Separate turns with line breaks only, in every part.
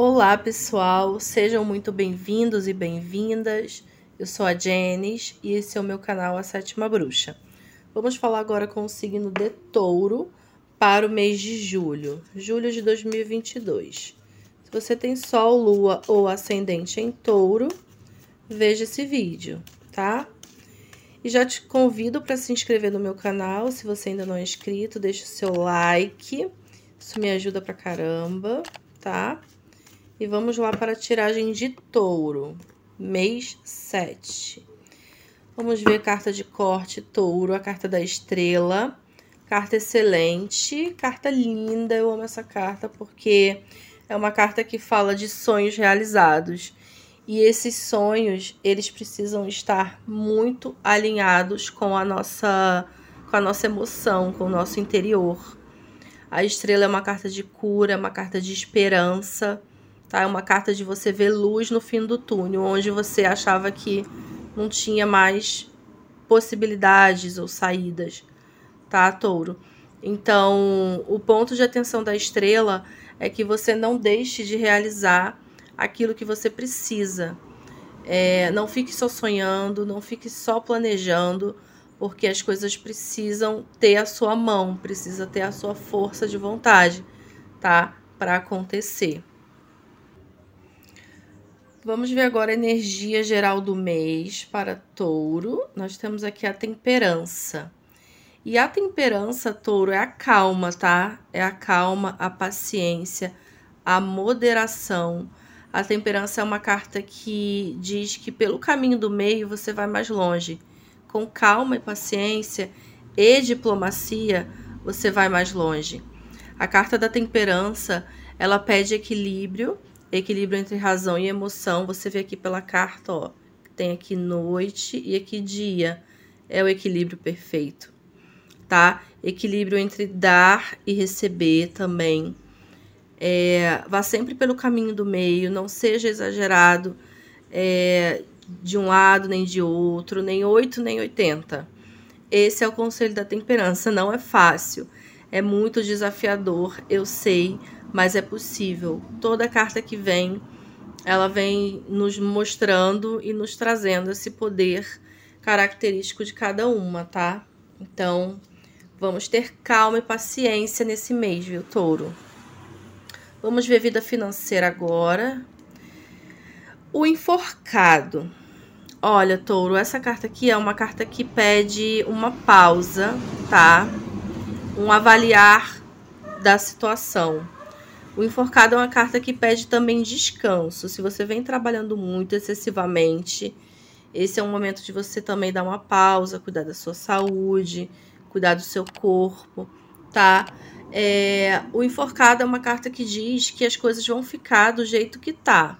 Olá, pessoal, sejam muito bem-vindos e bem-vindas. Eu sou a Jenis e esse é o meu canal A Sétima Bruxa. Vamos falar agora com o signo de Touro para o mês de julho, julho de 2022. Se você tem Sol, Lua ou Ascendente em Touro, veja esse vídeo, tá? E já te convido para se inscrever no meu canal, se você ainda não é inscrito, deixe o seu like, isso me ajuda pra caramba, tá? E vamos lá para a tiragem de touro, mês 7. Vamos ver carta de corte touro, a carta da estrela. Carta excelente, carta linda, eu amo essa carta porque é uma carta que fala de sonhos realizados. E esses sonhos, eles precisam estar muito alinhados com a nossa com a nossa emoção, com o nosso interior. A estrela é uma carta de cura, é uma carta de esperança. Tá? É uma carta de você ver luz no fim do túnel, onde você achava que não tinha mais possibilidades ou saídas, tá, touro? Então, o ponto de atenção da estrela é que você não deixe de realizar aquilo que você precisa. É, não fique só sonhando, não fique só planejando, porque as coisas precisam ter a sua mão, precisa ter a sua força de vontade, tá? Para acontecer. Vamos ver agora a energia geral do mês para touro. Nós temos aqui a temperança. E a temperança, touro, é a calma, tá? É a calma, a paciência, a moderação. A temperança é uma carta que diz que pelo caminho do meio você vai mais longe. Com calma e paciência e diplomacia, você vai mais longe. A carta da temperança, ela pede equilíbrio equilíbrio entre razão e emoção, você vê aqui pela carta, ó, tem aqui noite e aqui dia. É o equilíbrio perfeito, tá? Equilíbrio entre dar e receber também. É, vá sempre pelo caminho do meio, não seja exagerado é, de um lado nem de outro, nem 8 nem 80. Esse é o conselho da temperança. Não é fácil, é muito desafiador, eu sei, mas é possível. Toda carta que vem, ela vem nos mostrando e nos trazendo esse poder característico de cada uma, tá? Então, vamos ter calma e paciência nesse mês, viu, touro? Vamos ver vida financeira agora. O enforcado. Olha, touro, essa carta aqui é uma carta que pede uma pausa, tá? Um avaliar da situação. O enforcado é uma carta que pede também descanso. Se você vem trabalhando muito excessivamente, esse é um momento de você também dar uma pausa, cuidar da sua saúde, cuidar do seu corpo, tá? É, o enforcado é uma carta que diz que as coisas vão ficar do jeito que tá.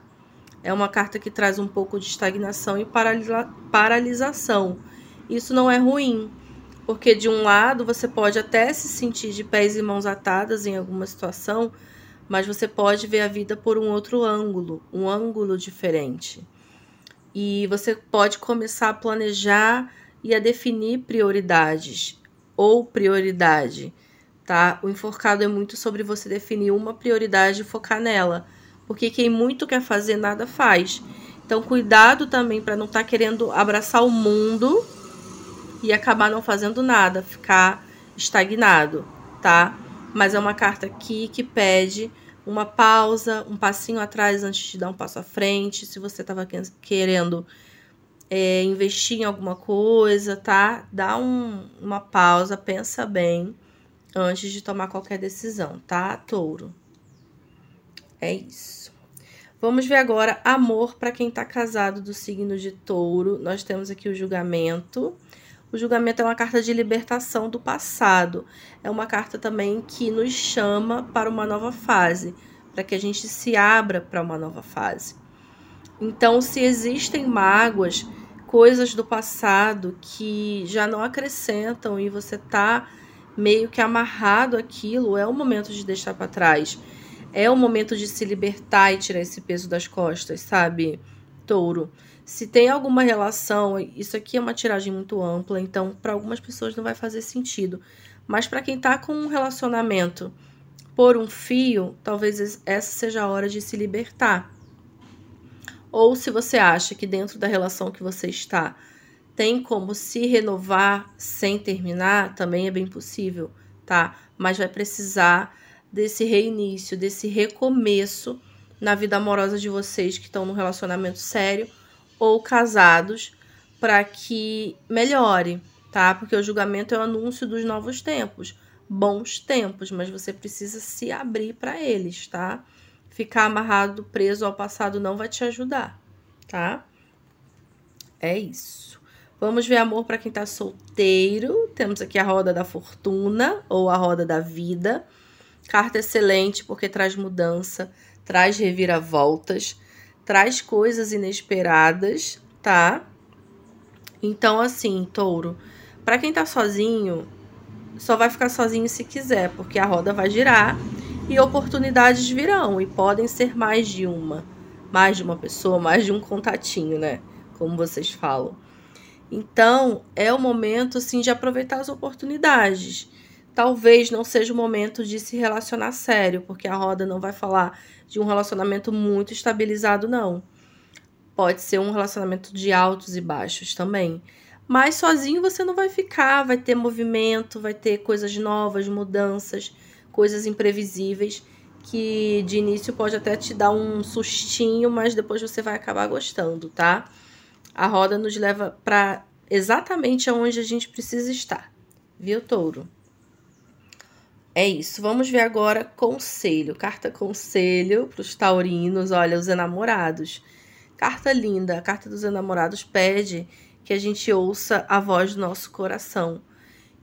É uma carta que traz um pouco de estagnação e paralisa paralisação. Isso não é ruim, porque de um lado você pode até se sentir de pés e mãos atadas em alguma situação, mas você pode ver a vida por um outro ângulo, um ângulo diferente. E você pode começar a planejar e a definir prioridades ou prioridade, tá? O enforcado é muito sobre você definir uma prioridade e focar nela, porque quem muito quer fazer nada faz. Então cuidado também para não estar tá querendo abraçar o mundo e acabar não fazendo nada, ficar estagnado, tá? mas é uma carta aqui que pede uma pausa, um passinho atrás antes de dar um passo à frente. Se você estava querendo é, investir em alguma coisa, tá? Dá um, uma pausa, pensa bem antes de tomar qualquer decisão, tá, touro? É isso. Vamos ver agora amor para quem está casado do signo de touro. Nós temos aqui o julgamento. O julgamento é uma carta de libertação do passado. É uma carta também que nos chama para uma nova fase, para que a gente se abra para uma nova fase. Então, se existem mágoas, coisas do passado que já não acrescentam e você está meio que amarrado aquilo, é o momento de deixar para trás. É o momento de se libertar e tirar esse peso das costas, sabe? Touro. Se tem alguma relação, isso aqui é uma tiragem muito ampla, então para algumas pessoas não vai fazer sentido. Mas para quem está com um relacionamento por um fio, talvez essa seja a hora de se libertar. Ou se você acha que dentro da relação que você está tem como se renovar sem terminar, também é bem possível, tá? Mas vai precisar desse reinício, desse recomeço na vida amorosa de vocês que estão num relacionamento sério ou casados para que melhore, tá? Porque o julgamento é o anúncio dos novos tempos, bons tempos, mas você precisa se abrir para eles, tá? Ficar amarrado, preso ao passado não vai te ajudar, tá? É isso. Vamos ver amor para quem tá solteiro. Temos aqui a roda da fortuna ou a roda da vida. Carta excelente porque traz mudança, traz reviravoltas, traz coisas inesperadas, tá? Então, assim, touro, para quem tá sozinho, só vai ficar sozinho se quiser, porque a roda vai girar e oportunidades virão, e podem ser mais de uma. Mais de uma pessoa, mais de um contatinho, né? Como vocês falam. Então, é o momento, assim, de aproveitar as oportunidades talvez não seja o momento de se relacionar sério, porque a roda não vai falar de um relacionamento muito estabilizado, não. Pode ser um relacionamento de altos e baixos também. Mas sozinho você não vai ficar, vai ter movimento, vai ter coisas novas, mudanças, coisas imprevisíveis que de início pode até te dar um sustinho, mas depois você vai acabar gostando, tá? A roda nos leva para exatamente aonde a gente precisa estar. Viu, touro? É isso. Vamos ver agora conselho. Carta conselho para os taurinos. Olha, os enamorados. Carta linda. A carta dos enamorados pede que a gente ouça a voz do nosso coração,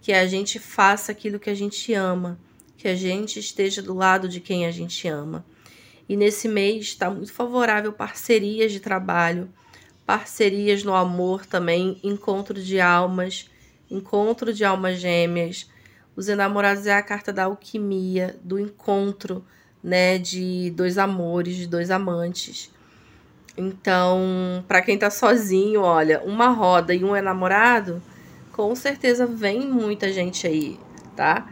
que a gente faça aquilo que a gente ama, que a gente esteja do lado de quem a gente ama. E nesse mês está muito favorável parcerias de trabalho, parcerias no amor também, encontro de almas, encontro de almas gêmeas os enamorados é a carta da alquimia, do encontro, né, de dois amores, de dois amantes. Então, para quem tá sozinho, olha, uma roda e um enamorado, com certeza vem muita gente aí, tá?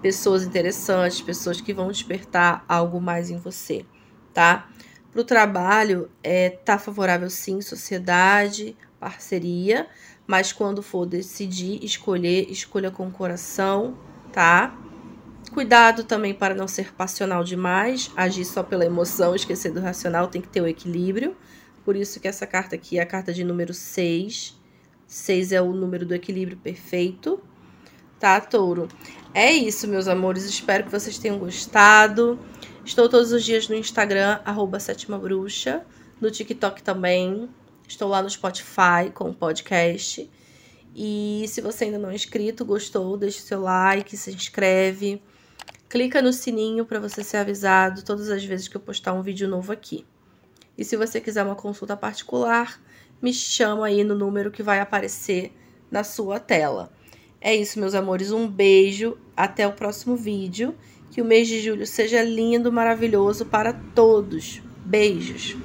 Pessoas interessantes, pessoas que vão despertar algo mais em você, tá? Para o trabalho, é, tá favorável sim, sociedade, parceria, mas quando for decidir escolher, escolha com coração, tá? Cuidado também para não ser passional demais, agir só pela emoção, esquecer do racional, tem que ter o equilíbrio. Por isso que essa carta aqui é a carta de número 6. 6 é o número do equilíbrio perfeito. Tá, touro? É isso, meus amores. Espero que vocês tenham gostado. Estou todos os dias no Instagram, arroba Sétima Bruxa. No TikTok também. Estou lá no Spotify com o podcast. E se você ainda não é inscrito, gostou, deixe seu like, se inscreve. Clica no sininho para você ser avisado todas as vezes que eu postar um vídeo novo aqui. E se você quiser uma consulta particular, me chama aí no número que vai aparecer na sua tela. É isso, meus amores. Um beijo. Até o próximo vídeo. Que o mês de julho seja lindo, maravilhoso para todos. Beijos.